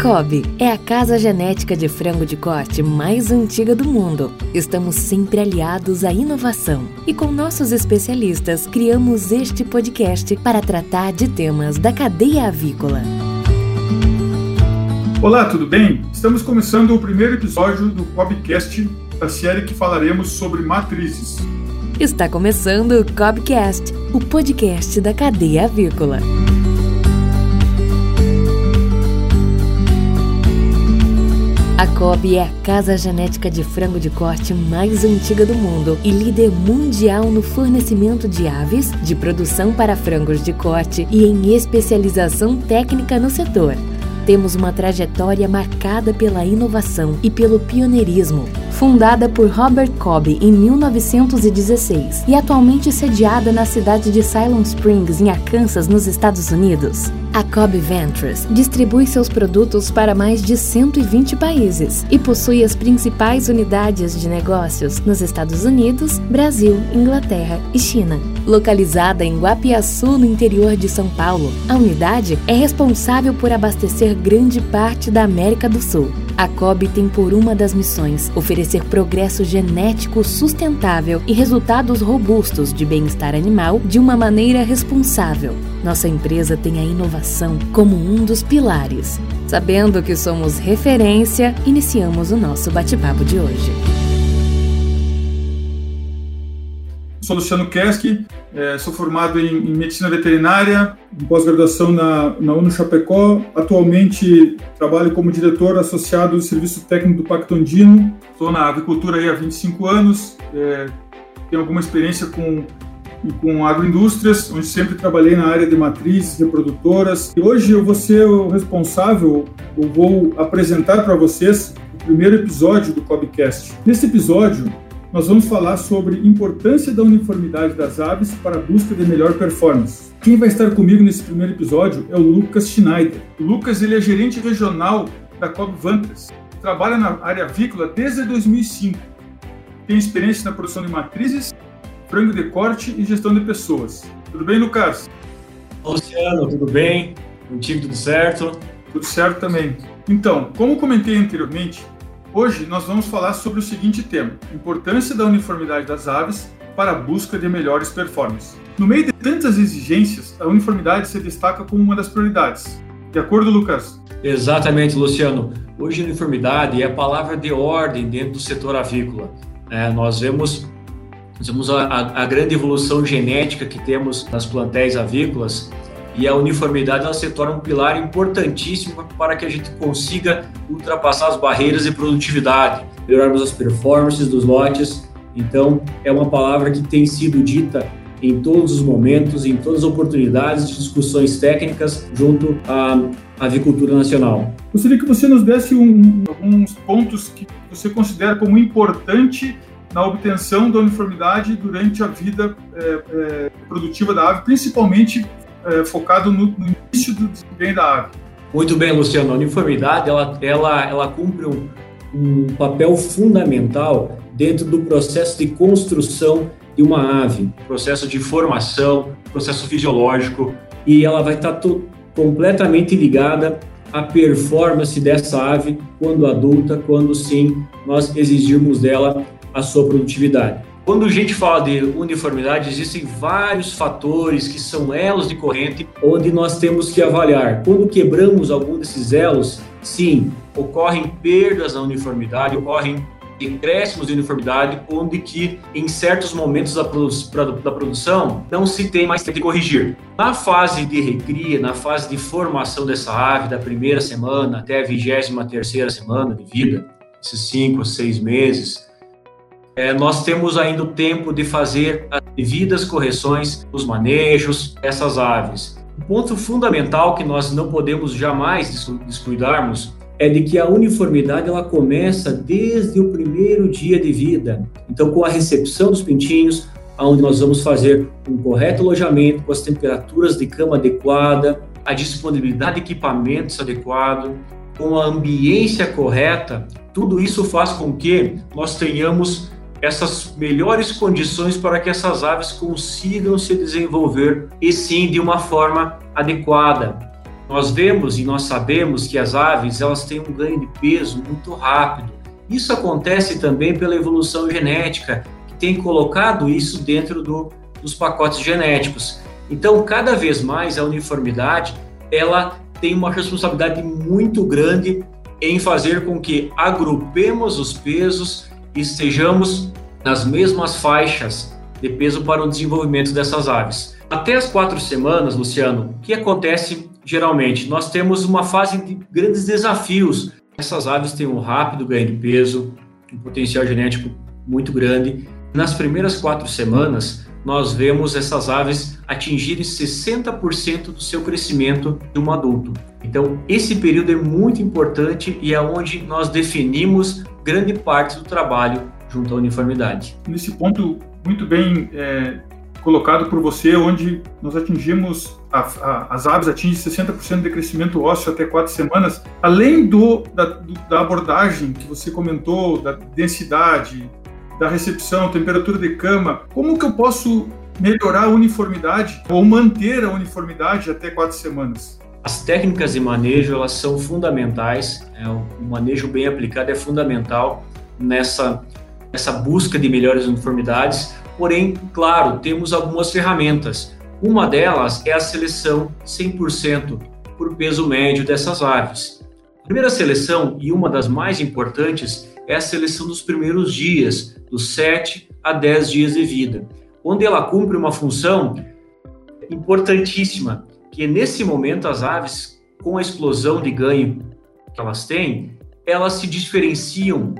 Cobb é a casa genética de frango de corte mais antiga do mundo. Estamos sempre aliados à inovação e com nossos especialistas criamos este podcast para tratar de temas da cadeia avícola. Olá, tudo bem? Estamos começando o primeiro episódio do Cobcast, da série que falaremos sobre matrizes. Está começando o Cobcast, o podcast da cadeia avícola. A Cobb é a casa genética de frango de corte mais antiga do mundo e líder mundial no fornecimento de aves, de produção para frangos de corte e em especialização técnica no setor. Temos uma trajetória marcada pela inovação e pelo pioneirismo. Fundada por Robert Cobb em 1916 e atualmente sediada na cidade de Silent Springs, em Arkansas, nos Estados Unidos. A Cobb Ventures distribui seus produtos para mais de 120 países e possui as principais unidades de negócios nos Estados Unidos, Brasil, Inglaterra e China. Localizada em Guapiaçu, no interior de São Paulo, a unidade é responsável por abastecer grande parte da América do Sul. A COB tem por uma das missões oferecer progresso genético sustentável e resultados robustos de bem-estar animal de uma maneira responsável. Nossa empresa tem a inovação como um dos pilares. Sabendo que somos referência, iniciamos o nosso bate-papo de hoje. Sou Luciano Keski, é, sou formado em, em, medicina veterinária, pós-graduação na, na UNO Chapecó. Atualmente trabalho como diretor associado do Serviço Técnico do Pacto Andino. Estou na avicultura há 25 anos, é, tenho alguma experiência com com agroindústrias, onde sempre trabalhei na área de matrizes, reprodutoras. E hoje eu vou ser o responsável, eu vou apresentar para vocês o primeiro episódio do Cobcast. Nesse episódio, nós vamos falar sobre importância da uniformidade das aves para a busca de melhor performance. Quem vai estar comigo nesse primeiro episódio é o Lucas Schneider. O Lucas ele é gerente regional da Cobb Vantas. Trabalha na área avícola desde 2005. Tem experiência na produção de matrizes, frango de corte e gestão de pessoas. Tudo bem, Lucas? Luciano, tudo bem? Contigo tudo certo? Tudo certo também. Então, como comentei anteriormente, Hoje nós vamos falar sobre o seguinte tema: importância da uniformidade das aves para a busca de melhores performances. No meio de tantas exigências, a uniformidade se destaca como uma das prioridades. De acordo, Lucas? Exatamente, Luciano. Hoje, uniformidade é a palavra de ordem dentro do setor avícola. É, nós vemos, nós vemos a, a, grande evolução genética que temos nas plantéis avícolas e a uniformidade ela se torna um pilar importantíssimo para que a gente consiga ultrapassar as barreiras de produtividade, melhorarmos as performances dos lotes. Então, é uma palavra que tem sido dita em todos os momentos, em todas as oportunidades de discussões técnicas junto à avicultura nacional. Gostaria que você nos desse um, alguns pontos que você considera como importante na obtenção da uniformidade durante a vida é, é, produtiva da ave, principalmente é, focado no, no, início do desempenho da ave. Muito bem, Luciano. A uniformidade ela, ela, ela cumpre um, um papel fundamental dentro do processo de construção de uma ave, processo de formação, processo fisiológico, e ela vai estar completamente ligada à performance dessa ave quando adulta, quando sim nós exigirmos dela a sua produtividade. Quando a gente fala de uniformidade, existem vários fatores que são elos de corrente, onde nós temos que avaliar. Quando quebramos algum desses elos, sim, ocorrem perdas na uniformidade, ocorrem decréscimos de uniformidade, onde que em certos momentos da, da produção não se tem mais tempo de corrigir. Na fase de recria, na fase de formação dessa ave, da primeira semana até a vigésima terceira semana de vida, esses cinco, seis meses, é, nós temos ainda o tempo de fazer as devidas correções nos manejos dessas aves. O ponto fundamental que nós não podemos jamais descuidarmos é de que a uniformidade ela começa desde o primeiro dia de vida. Então, com a recepção dos pintinhos, onde nós vamos fazer um correto alojamento com as temperaturas de cama adequada, a disponibilidade de equipamentos adequado, com a ambiência correta, tudo isso faz com que nós tenhamos essas melhores condições para que essas aves consigam se desenvolver e sim de uma forma adequada. nós vemos e nós sabemos que as aves elas têm um ganho de peso muito rápido. Isso acontece também pela evolução genética, que tem colocado isso dentro do, dos pacotes genéticos. Então, cada vez mais a uniformidade ela tem uma responsabilidade muito grande em fazer com que agrupemos os pesos estejamos nas mesmas faixas de peso para o desenvolvimento dessas aves. Até as quatro semanas, Luciano, o que acontece geralmente? Nós temos uma fase de grandes desafios. Essas aves têm um rápido ganho de peso, um potencial genético muito grande. Nas primeiras quatro semanas, nós vemos essas aves atingirem 60% do seu crescimento de um adulto. Então, esse período é muito importante e é onde nós definimos grande parte do trabalho junto à uniformidade. Nesse ponto muito bem é, colocado por você, onde nós atingimos, a, a, as aves atingem 60% de crescimento ósseo até quatro semanas, além do da, do, da abordagem que você comentou, da densidade, da recepção, temperatura de cama, como que eu posso melhorar a uniformidade ou manter a uniformidade até quatro semanas? As técnicas de manejo elas são fundamentais. É, o manejo bem aplicado é fundamental nessa essa busca de melhores uniformidades. Porém, claro, temos algumas ferramentas. Uma delas é a seleção 100% por peso médio dessas aves. A primeira seleção e uma das mais importantes é a seleção dos primeiros dias, dos 7 a 10 dias de vida, onde ela cumpre uma função importantíssima, que nesse momento as aves, com a explosão de ganho que elas têm, elas se diferenciam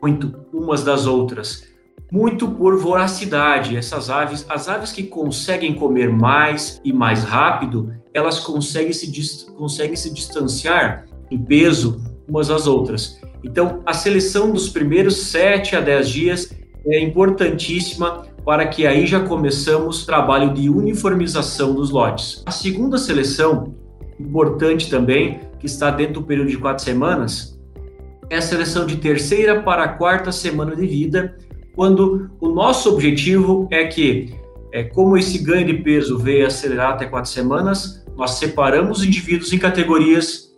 muito umas das outras, muito por voracidade. Essas aves, as aves que conseguem comer mais e mais rápido, elas conseguem se, conseguem se distanciar em peso umas das outras. Então, a seleção dos primeiros 7 a 10 dias é importantíssima para que aí já começamos o trabalho de uniformização dos lotes. A segunda seleção, importante também, que está dentro do período de quatro semanas, é a seleção de terceira para a quarta semana de vida, quando o nosso objetivo é que, é, como esse ganho de peso veio acelerar até quatro semanas, nós separamos indivíduos em categorias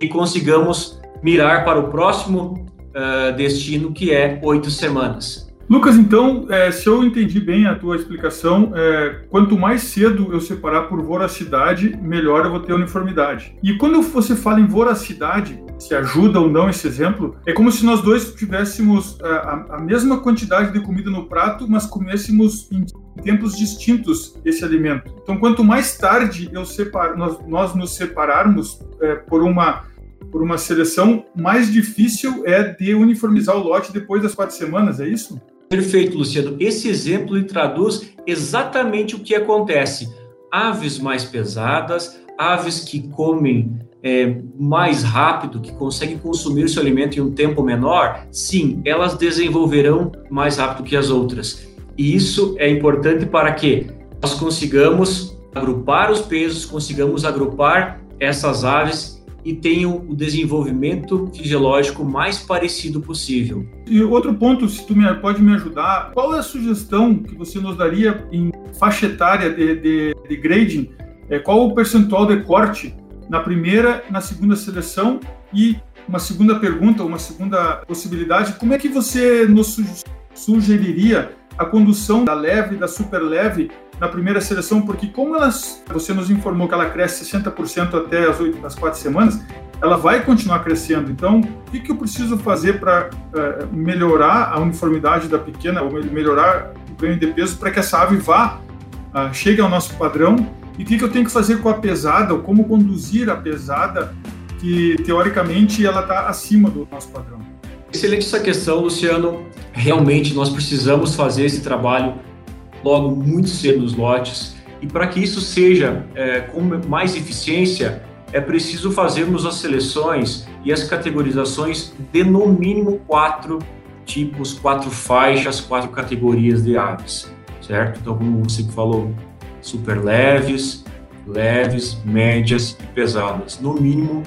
e consigamos mirar para o próximo uh, destino, que é oito semanas. Lucas, então, é, se eu entendi bem a tua explicação, é, quanto mais cedo eu separar por voracidade, melhor eu vou ter uniformidade. E quando você fala em voracidade, se ajuda ou não esse exemplo, é como se nós dois tivéssemos é, a, a mesma quantidade de comida no prato, mas comêssemos em tempos distintos esse alimento. Então, quanto mais tarde eu separo, nós, nós nos separarmos é, por uma por uma seleção, mais difícil é de uniformizar o lote depois das quatro semanas, é isso? Perfeito, Luciano. Esse exemplo traduz exatamente o que acontece. Aves mais pesadas, aves que comem é, mais rápido, que conseguem consumir seu alimento em um tempo menor, sim, elas desenvolverão mais rápido que as outras. E isso é importante para que nós consigamos agrupar os pesos, consigamos agrupar essas aves e tenham o desenvolvimento fisiológico mais parecido possível. E outro ponto, se tu me, pode me ajudar, qual é a sugestão que você nos daria em faixa etária de, de, de grading? É, qual o percentual de corte na primeira, na segunda seleção? E uma segunda pergunta, uma segunda possibilidade, como é que você nos sugeriria a condução da leve, da super leve na primeira seleção, porque como elas, você nos informou que ela cresce 60% até as, 8, as 4 semanas, ela vai continuar crescendo. Então, o que, que eu preciso fazer para uh, eh, melhorar a uniformidade da pequena, ou melhorar o ganho de peso para que essa ave vá, uh, chegue ao nosso padrão? E o que, que eu tenho que fazer com a pesada, ou como conduzir a pesada, que teoricamente ela está acima do nosso padrão? Excelente essa questão, Luciano. Realmente nós precisamos fazer esse trabalho logo muito cedo nos lotes. E para que isso seja é, com mais eficiência, é preciso fazermos as seleções e as categorizações de no mínimo quatro tipos, quatro faixas, quatro categorias de aves, certo? Então, como você falou, super leves, leves, médias e pesadas. No mínimo,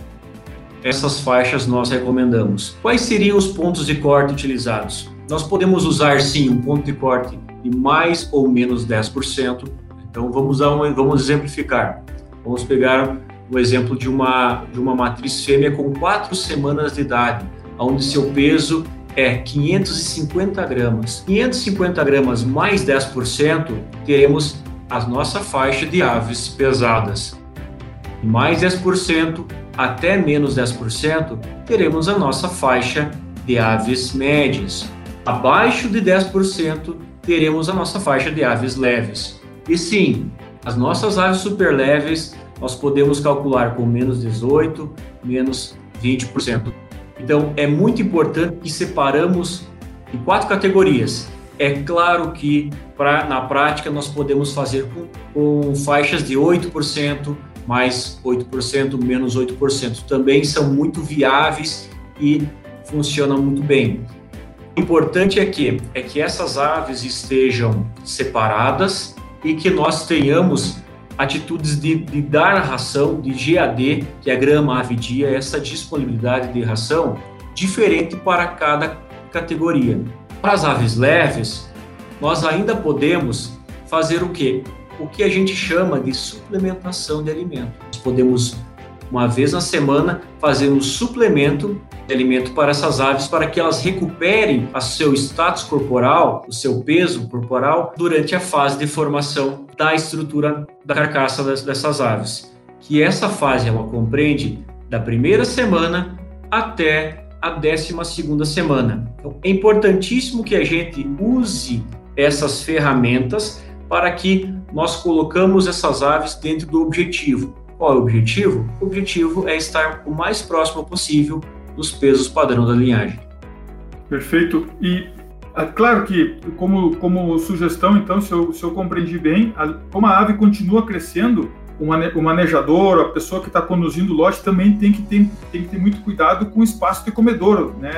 essas faixas nós recomendamos. Quais seriam os pontos de corte utilizados? Nós podemos usar sim um ponto de corte de mais ou menos 10%. Então vamos, um, vamos exemplificar. Vamos pegar o exemplo de uma, de uma matriz fêmea com quatro semanas de idade, onde seu peso é 550 gramas. 550 gramas mais 10%, teremos a nossa faixa de aves pesadas. Mais 10% até menos 10%, teremos a nossa faixa de aves médias. Abaixo de 10%, teremos a nossa faixa de aves leves. E sim, as nossas aves super leves nós podemos calcular com menos 18, menos 20%. Então, é muito importante que separamos em quatro categorias. É claro que pra, na prática nós podemos fazer com, com faixas de 8%, mais 8%, menos 8%. Também são muito viáveis e funcionam muito bem. Importante é que, é que essas aves estejam separadas e que nós tenhamos atitudes de, de dar ração, de GAD, que é grama ave dia, essa disponibilidade de ração diferente para cada categoria. Para as aves leves, nós ainda podemos fazer o quê? O que a gente chama de suplementação de alimento. Nós podemos, uma vez na semana, fazer um suplemento de alimento para essas aves para que elas recuperem o seu status corporal, o seu peso corporal, durante a fase de formação da estrutura da carcaça dessas aves. Que essa fase ela compreende da primeira semana até a décima segunda semana. Então, é importantíssimo que a gente use essas ferramentas para que nós colocamos essas aves dentro do objetivo. Qual é o objetivo? O objetivo é estar o mais próximo possível dos pesos padrão da linhagem. Perfeito. E é claro que, como, como sugestão, então, se eu, se eu compreendi bem, a, como a ave continua crescendo, o, mane, o manejador, a pessoa que está conduzindo o lote também tem que, ter, tem que ter muito cuidado com o espaço de comedouro, né,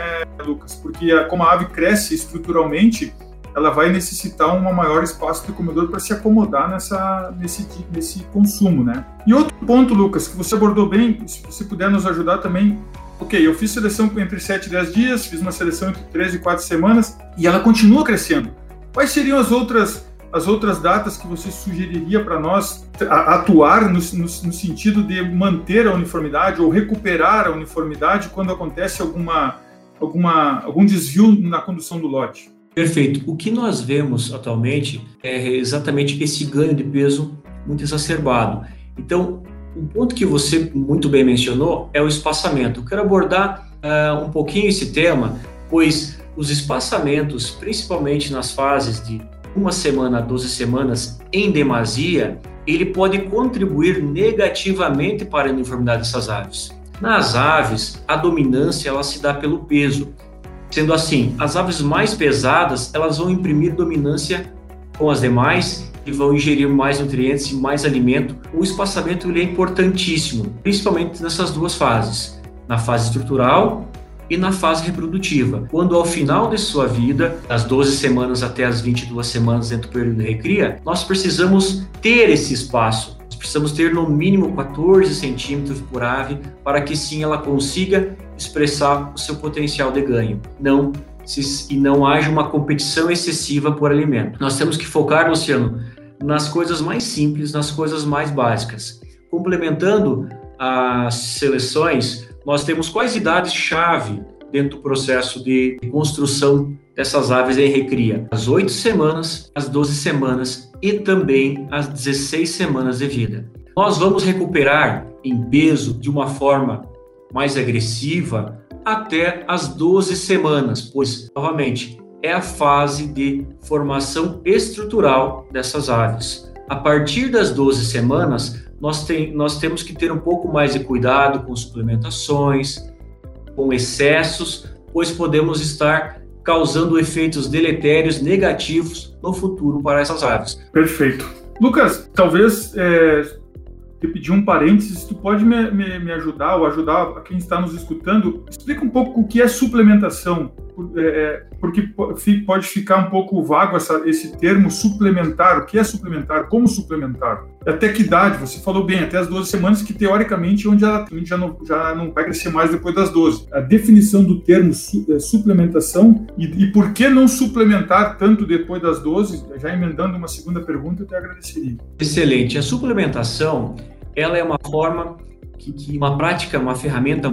Lucas? Porque a, como a ave cresce estruturalmente, ela vai necessitar um maior espaço de comedor para se acomodar nessa, nesse, nesse consumo, né? E outro ponto, Lucas, que você abordou bem, se você puder nos ajudar também, ok, eu fiz seleção entre 7 e 10 dias, fiz uma seleção entre 3 e 4 semanas e ela continua crescendo. Quais seriam as outras as outras datas que você sugeriria para nós atuar no, no, no, sentido de manter a uniformidade ou recuperar a uniformidade quando acontece alguma, alguma, algum desvio na condução do lote? Perfeito. O que nós vemos atualmente é exatamente esse ganho de peso muito exacerbado. Então, um ponto que você muito bem mencionou é o espaçamento. Eu quero abordar uh, um pouquinho esse tema, pois os espaçamentos, principalmente nas fases de uma semana a 12 semanas em demasia, ele pode contribuir negativamente para a uniformidade dessas aves. Nas aves, a dominância ela se dá pelo peso. Sendo assim, as aves mais pesadas, elas vão imprimir dominância com as demais e vão ingerir mais nutrientes e mais alimento. O espaçamento ele é importantíssimo, principalmente nessas duas fases, na fase estrutural e na fase reprodutiva. Quando ao final de sua vida, das 12 semanas até as 22 semanas dentro do período de recria, nós precisamos ter esse espaço. Precisamos ter no mínimo 14 centímetros por ave para que sim ela consiga expressar o seu potencial de ganho. Não se, e não haja uma competição excessiva por alimento. Nós temos que focar, Luciano, nas coisas mais simples, nas coisas mais básicas. Complementando as seleções, nós temos quais idades-chave dentro do processo de construção dessas aves em recria? As 8 semanas, as 12 semanas e também as 16 semanas de vida. Nós vamos recuperar em peso de uma forma mais agressiva até as 12 semanas, pois, novamente, é a fase de formação estrutural dessas aves. A partir das 12 semanas, nós, tem, nós temos que ter um pouco mais de cuidado com suplementações, com excessos, pois podemos estar causando efeitos deletérios negativos no futuro para essas aves. Perfeito. Lucas, talvez é, te pedir um parênteses, tu pode me, me, me, ajudar ou ajudar a quem está nos escutando? Explica um pouco o que é suplementação, é porque pode ficar um pouco vago essa, esse termo suplementar. O que é suplementar? Como suplementar? Até que idade? Você falou bem, até as 12 semanas, que teoricamente onde ela já não, já não vai crescer mais depois das 12. A definição do termo su, é, suplementação e, e por que não suplementar tanto depois das 12? Já emendando uma segunda pergunta, eu te agradeceria. Excelente. A suplementação ela é uma forma que, que uma prática, uma ferramenta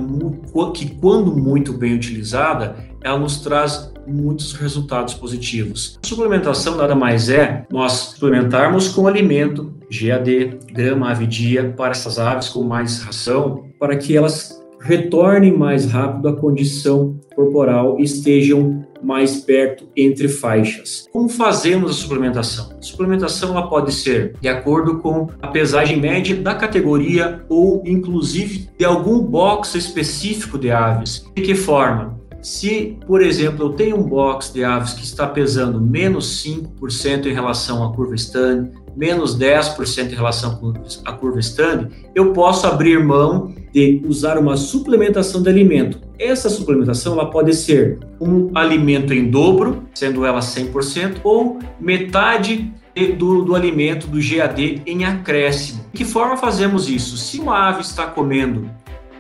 que, quando muito bem utilizada, ela nos traz muitos resultados positivos. A suplementação nada mais é nós suplementarmos com alimento, GAD, grama, ave dia, para essas aves com mais ração, para que elas retornem mais rápido à condição corporal e estejam mais perto entre faixas. Como fazemos a suplementação? A suplementação ela pode ser de acordo com a pesagem média da categoria ou inclusive de algum box específico de aves. De que forma? Se, por exemplo, eu tenho um box de aves que está pesando menos 5% em relação à curva stand, menos 10% em relação à curva stand, eu posso abrir mão de usar uma suplementação de alimento. Essa suplementação ela pode ser um alimento em dobro, sendo ela 100%, ou metade do, do, alimento do GAD em acréscimo. De que forma fazemos isso? Se uma ave está comendo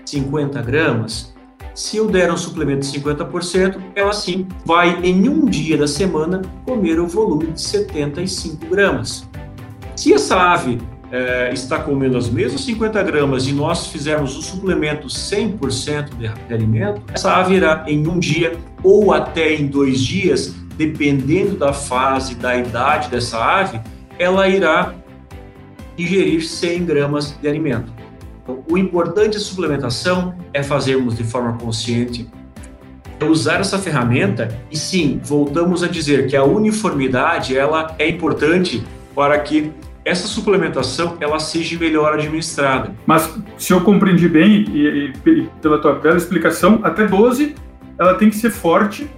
50 gramas, se eu der um suplemento de 50%, ela sim vai, em um dia da semana, comer o volume de 75 gramas. Se essa ave é, está comendo as mesmas 50 gramas e nós fizermos o suplemento 100% de, alimento, essa ave irá em um dia ou até em dois dias, dependendo da fase, da idade dessa ave, ela irá ingerir 100 gramas de alimento. O importante da suplementação é fazermos de forma consciente, é usar essa ferramenta e sim, voltamos a dizer que a uniformidade ela é importante para que essa suplementação ela seja melhor administrada. Mas se eu compreendi bem e, e pela tua bela explicação, até 12 ela tem que ser forte,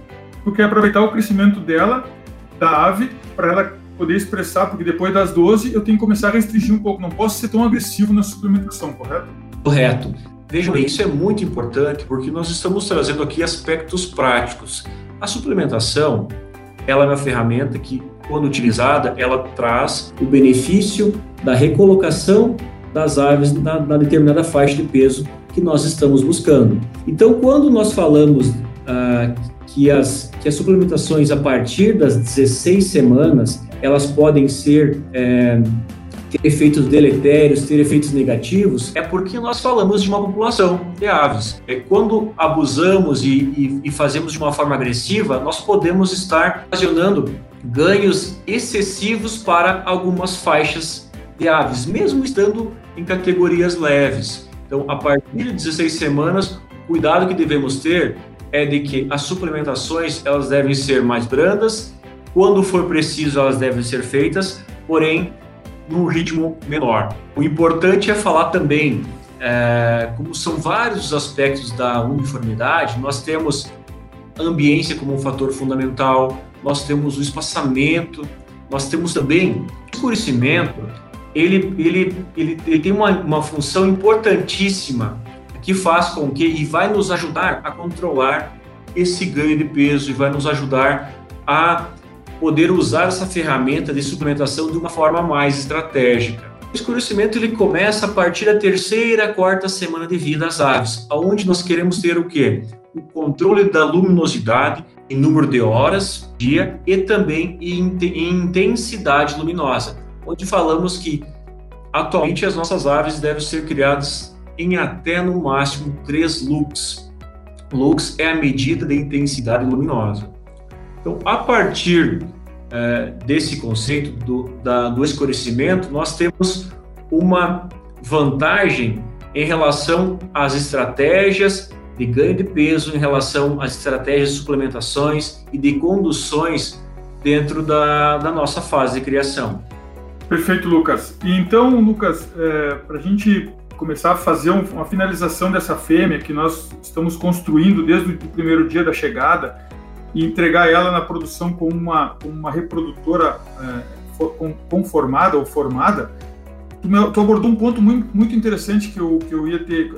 porque é aproveitar o crescimento dela, da ave, para ela poder expressar, porque depois das 12 eu tenho que começar a restringir um pouco, não posso ser tão agressivo na suplementação, correto? Correto. Vejam bem, isso é muito importante porque nós estamos trazendo aqui aspectos práticos. A suplementação, ela é uma ferramenta que, quando utilizada, ela traz o benefício da recolocação das aves na, na determinada faixa de peso que nós estamos buscando. Então, quando nós falamos ah, que, as, que as suplementações a partir das 16 semanas elas podem ser é, ter efeitos deletérios, ter efeitos negativos, é porque nós falamos de uma população de aves. É, quando abusamos e, e, e fazemos de uma forma agressiva, nós podemos estar ocasionando ganhos excessivos para algumas faixas de aves, mesmo estando em categorias leves. Então, a partir de 16 semanas, o cuidado que devemos ter é de que as suplementações elas devem ser mais brandas quando for preciso, elas devem ser feitas, porém, num ritmo menor. O importante é falar também, é, como são vários os aspectos da uniformidade, nós temos ambiência como um fator fundamental, nós temos o espaçamento, nós temos também o escurecimento, ele, ele, ele, ele tem uma, uma função importantíssima que faz com que e vai nos ajudar a controlar esse ganho de peso e vai nos ajudar a poder usar essa ferramenta de suplementação de uma forma mais estratégica. O escurecimento ele começa a partir da terceira, quarta semana de vida das aves, aonde nós queremos ter o quê? O controle da luminosidade em número de horas, dia e também em, intensidade luminosa, onde falamos que atualmente as nossas aves devem ser criadas em até no máximo 3 lux. Lux é a medida de intensidade luminosa. Então, a partir é, desse conceito do, da, do escurecimento, nós temos uma vantagem em relação às estratégias de ganho de peso, em relação às estratégias de suplementações e de conduções dentro da, da nossa fase de criação. Perfeito, Lucas. E então, Lucas, é, para a gente começar a fazer um, uma finalização dessa fêmea que nós estamos construindo desde o primeiro dia da chegada, e entregar ela na produção como uma, uma reprodutora é, conformada ou formada, tu, me, tu, abordou um ponto muito, muito interessante que eu, que eu ia ter,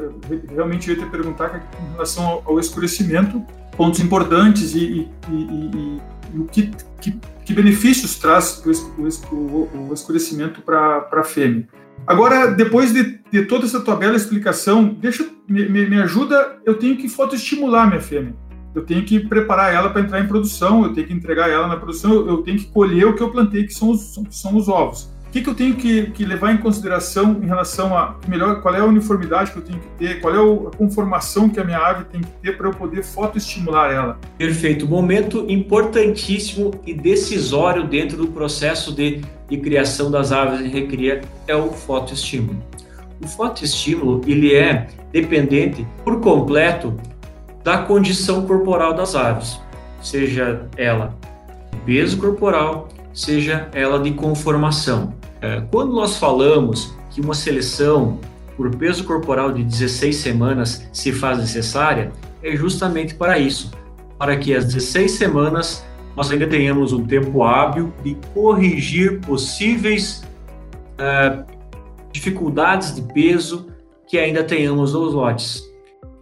realmente ia te perguntar é em relação ao, ao escurecimento, pontos importantes e, e, e, e o que, que, que, benefícios traz o, o, o escurecimento para a fêmea. Agora, depois de, de, toda essa tua bela explicação, deixa, me, me ajuda, eu tenho que fotoestimular minha fêmea eu tenho que preparar ela para entrar em produção, eu tenho que entregar ela na produção, eu tenho que colher o que eu plantei, que são os, são os ovos. O que, que eu tenho que, que, levar em consideração em relação a melhor qual é a uniformidade que eu tenho que ter, qual é a conformação que a minha ave tem que ter para eu poder fotoestimular ela? Perfeito. Momento importantíssimo e decisório dentro do processo de, de criação das aves em recria é o fotoestímulo. O fotoestímulo ele é dependente por completo da condição corporal das aves, seja ela peso corporal, seja ela de conformação. É, quando nós falamos que uma seleção por peso corporal de 16 semanas se faz necessária, é justamente para isso, para que as 16 semanas nós ainda tenhamos um tempo hábil de corrigir possíveis uh, dificuldades de peso que ainda tenhamos nos lotes.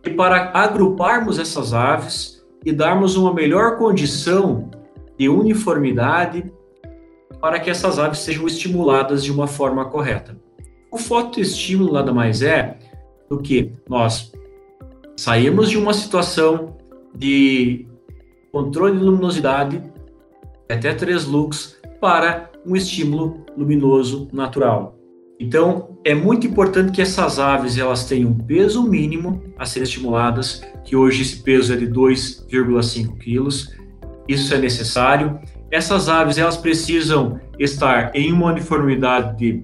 E para agruparmos essas aves e darmos uma melhor condição de uniformidade para que essas aves sejam estimuladas de uma forma correta. O fotoestímulo nada mais é do que nós sairmos de uma situação de controle de luminosidade até 3 lux para um estímulo luminoso natural. Então, é muito importante que essas aves elas tenham um peso mínimo a ser estimuladas, que hoje esse peso é de 2,5 quilos. Isso é necessário essas aves elas precisam estar em uma uniformidade de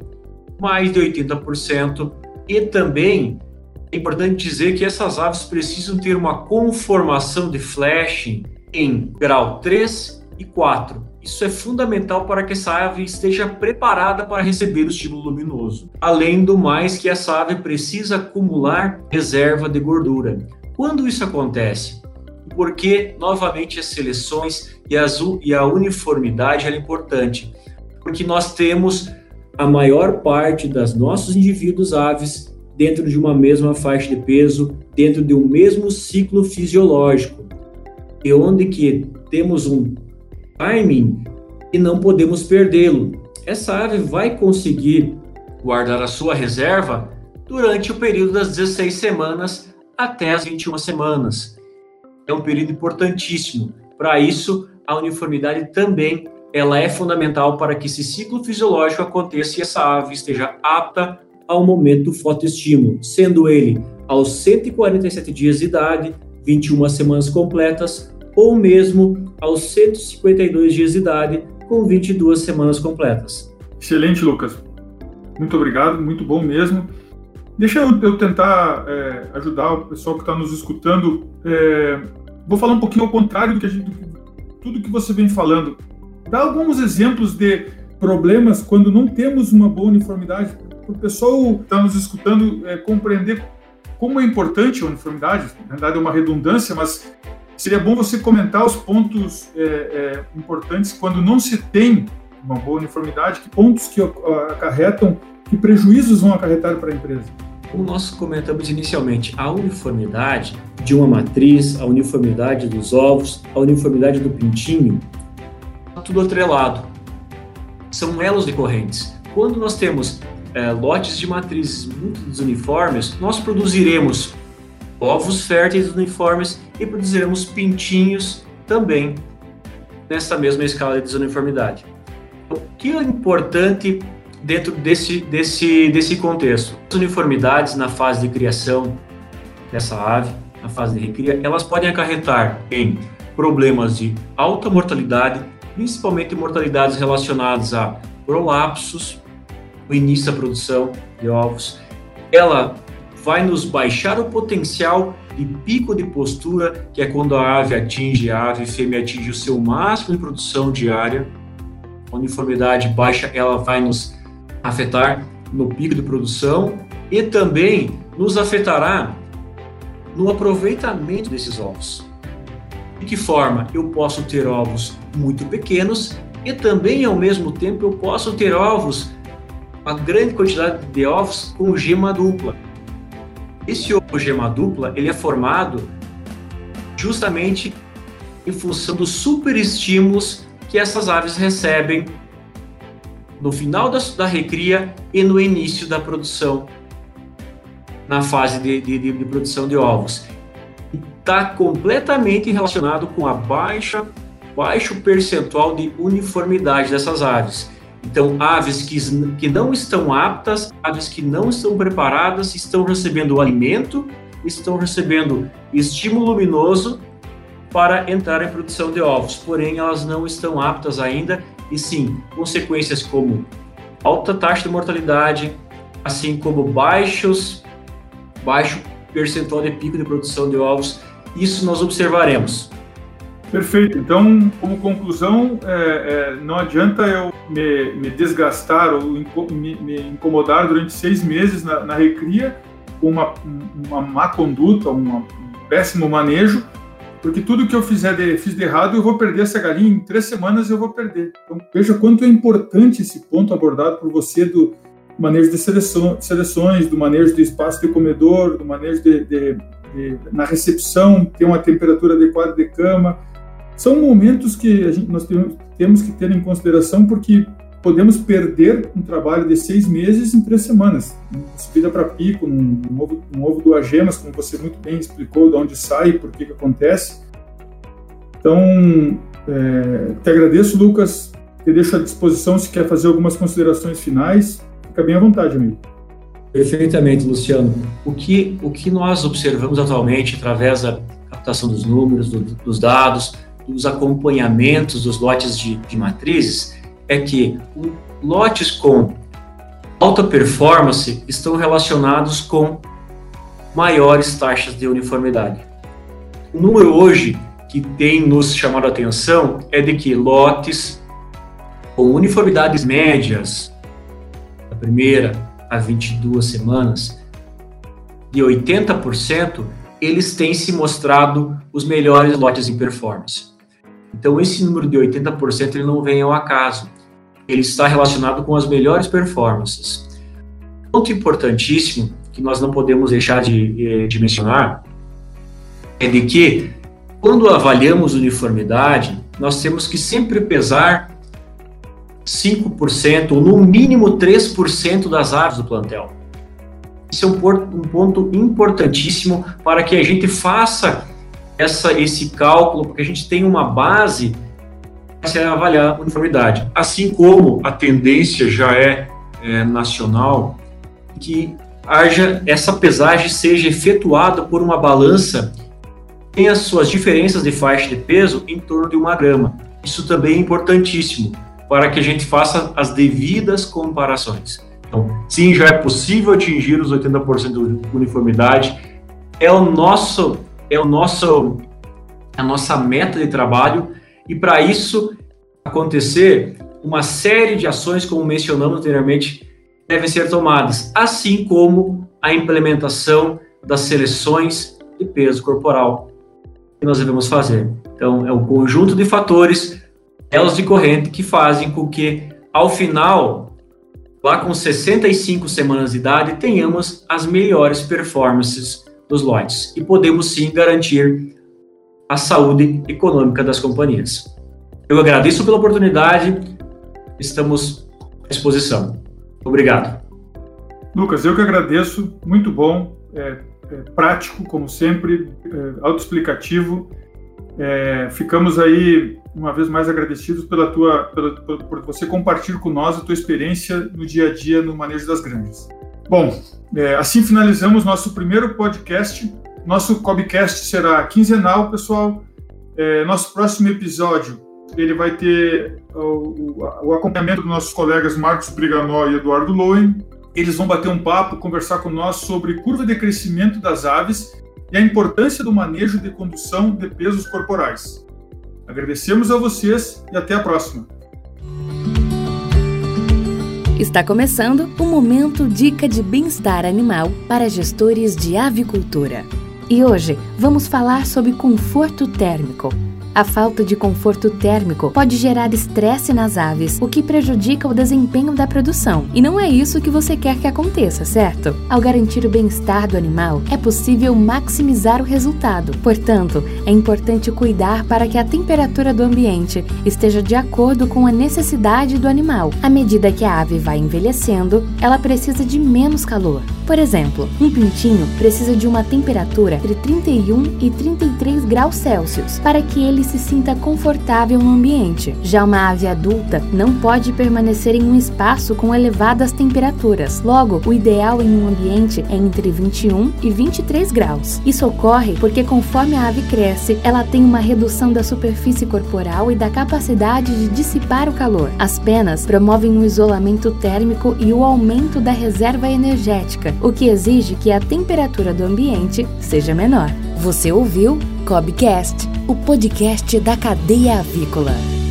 mais de 80% e também é importante dizer que essas aves precisam ter uma conformação de flashing em grau 3 e 4. Isso é fundamental para que essa ave esteja preparada para receber o estímulo luminoso. Além do mais que essa ave precisa acumular reserva de gordura. Quando isso acontece? Porque novamente as seleções e, azul, e a uniformidade é importante, porque nós temos a maior parte das nossos indivíduos aves dentro de uma mesma faixa de peso, dentro de um mesmo ciclo fisiológico, e onde que temos um timing e não podemos perdê-lo. Essa ave vai conseguir guardar a sua reserva durante o período das 16 semanas até as 21 semanas. É um período importantíssimo. Para isso, a uniformidade também ela é fundamental para que esse ciclo fisiológico aconteça e essa ave esteja apta ao momento do fotoestímulo, sendo ele aos 147 dias de idade, 21 semanas completas, ou mesmo aos 152 dias de idade, com 22 semanas completas. Excelente, Lucas. Muito obrigado, muito bom mesmo. Deixa eu, eu tentar é, ajudar o pessoal que está nos escutando. É, vou falar um pouquinho ao contrário do que, a gente, tudo que você vem falando. Dá alguns exemplos de problemas quando não temos uma boa uniformidade, para o pessoal que está nos escutando é, compreender como é importante a uniformidade. Na verdade, é uma redundância, mas seria bom você comentar os pontos é, é, importantes quando não se tem uma boa uniformidade, que pontos que acarretam, que prejuízos vão acarretar para a empresa. Como nós comentamos inicialmente, a uniformidade de uma matriz, a uniformidade dos ovos, a uniformidade do pintinho, tá tudo atrelado. São elos decorrentes. Quando nós temos é, lotes de matrizes muito desuniformes, nós produziremos ovos férteis uniformes e produziremos pintinhos também nessa mesma escala de desuniformidade. O que é importante dentro desse, desse, desse contexto. As uniformidades na fase de criação dessa ave, na fase de recria, elas podem acarretar em problemas de alta mortalidade, principalmente mortalidades relacionadas a prolapsos, o início da produção de ovos. Ela vai nos baixar o potencial de pico de postura, que é quando a ave atinge, a ave fêmea atinge o seu máximo de produção diária. A uniformidade baixa, ela vai nos afetar no pico de produção e também nos afetará no aproveitamento desses ovos. De que forma eu posso ter ovos muito pequenos e também ao mesmo tempo eu posso ter ovos, uma grande quantidade de ovos com gema dupla. Esse ovo gema dupla ele é formado justamente em função dos superestímulos que essas aves recebem no final da, da recria e no início da produção, na fase de, de, de produção de ovos. Está completamente relacionado com a baixa, baixo percentual de uniformidade dessas aves. Então, aves que, que não estão aptas, aves que não estão preparadas, estão recebendo alimento, estão recebendo estímulo luminoso para entrar em produção de ovos, porém elas não estão aptas ainda e sim, consequências como alta taxa de mortalidade, assim como baixos, baixo percentual de pico de produção de ovos, isso nós observaremos. Perfeito. Então, como conclusão, é, é, não adianta eu me, me desgastar ou me, me, incomodar durante seis meses na, na recria com uma, uma má conduta, um péssimo manejo, porque tudo que eu fizer de, fiz de errado, eu vou perder essa galinha em três semanas, eu vou perder. Então, veja quanto é importante esse ponto abordado por você do manejo de seleção, seleções, do manejo de espaço de comedor, do manejo de, de, de na recepção, ter uma temperatura adequada de cama, são momentos que gente, nós temos que ter em consideração porque podemos perder um trabalho de seis meses em três semanas. Subida para pico, um, ovo, um ovo do Agemas, como você muito bem explicou, de onde sai por que, que acontece. Então, é, te agradeço, Lucas. Te deixo à disposição se quer fazer algumas considerações finais. Fica bem à vontade, amigo. Perfeitamente, Luciano. O que, o que nós observamos atualmente, através da captação dos números, do, dos dados, dos acompanhamentos dos lotes de, de matrizes é que lotes com alta performance estão relacionados com maiores taxas de uniformidade. O número hoje que tem nos chamado a atenção é de que lotes com uniformidades médias, da primeira a 22 semanas, de 80%, eles têm se mostrado os melhores lotes em performance. Então, esse número de 80% ele não vem ao acaso. Ele está relacionado com as melhores performances. Ponto importantíssimo que nós não podemos deixar de, eh, de mencionar é de que, quando avaliamos uniformidade, nós temos que sempre pesar 5% ou no mínimo 3% das aves do plantel. Isso é um, um ponto importantíssimo para que a gente faça essa, esse cálculo, porque a gente tem uma base para se avaliar a uniformidade. Assim como a tendência já é, é nacional, que haja essa pesagem seja efetuada por uma balança tem as suas diferenças de faixa de peso em torno de uma grama. Isso também é importantíssimo para que a gente faça as devidas comparações. Então, sim, já é possível atingir os 80% de uniformidade. É o nosso é o nosso a nossa meta de trabalho e para isso acontecer, uma série de ações, como mencionamos anteriormente, devem ser tomadas, assim como a implementação das seleções de peso corporal que nós devemos fazer. Então, é um conjunto de fatores, elas de corrente, que fazem com que, ao final, lá com 65 semanas de idade, tenhamos as melhores performances dos lotes e podemos sim garantir a saúde econômica das companhias. Eu agradeço pela oportunidade, estamos à disposição. Obrigado. Lucas, eu que agradeço, muito bom, é, é prático, como sempre, é, autoexplicativo. É, ficamos aí uma vez mais agradecidos pela tua, pela, por você compartilhar com nós a tua experiência no dia a dia no manejo das granjas. Bom, é, assim finalizamos nosso primeiro podcast. Nosso Cobcast será quinzenal, pessoal. É, nosso próximo episódio ele vai ter o, o, acompanhamento dos nossos colegas Marcos Briganó e Eduardo Loen. Eles vão bater um papo, conversar com nós sobre curva de crescimento das aves e a importância do manejo de condução de pesos corporais. Agradecemos a vocês e até a próxima. Está começando o Momento Dica de Bem-Estar Animal para gestores de avicultura. E hoje vamos falar sobre conforto térmico a falta de conforto térmico pode gerar estresse nas aves, o que prejudica o desempenho da produção. E não é isso que você quer que aconteça, certo? Ao garantir o bem-estar do animal, é possível maximizar o resultado. Portanto, é importante cuidar para que a temperatura do ambiente esteja de acordo com a necessidade do animal. À medida que a ave vai envelhecendo, ela precisa de menos calor. Por exemplo, um pintinho precisa de uma temperatura entre 31 e 33 graus Celsius para que ele se sinta confortável no ambiente. Já uma ave adulta não pode permanecer em um espaço com elevadas temperaturas. Logo, o ideal em um ambiente é entre 21 e 23 graus. Isso ocorre porque conforme a ave cresce, ela tem uma redução da superfície corporal e da capacidade de dissipar o calor. As penas promovem um isolamento térmico e o aumento da reserva energética, o que exige que a temperatura do ambiente seja menor. Você ouviu Cobcast, o podcast da cadeia avícola.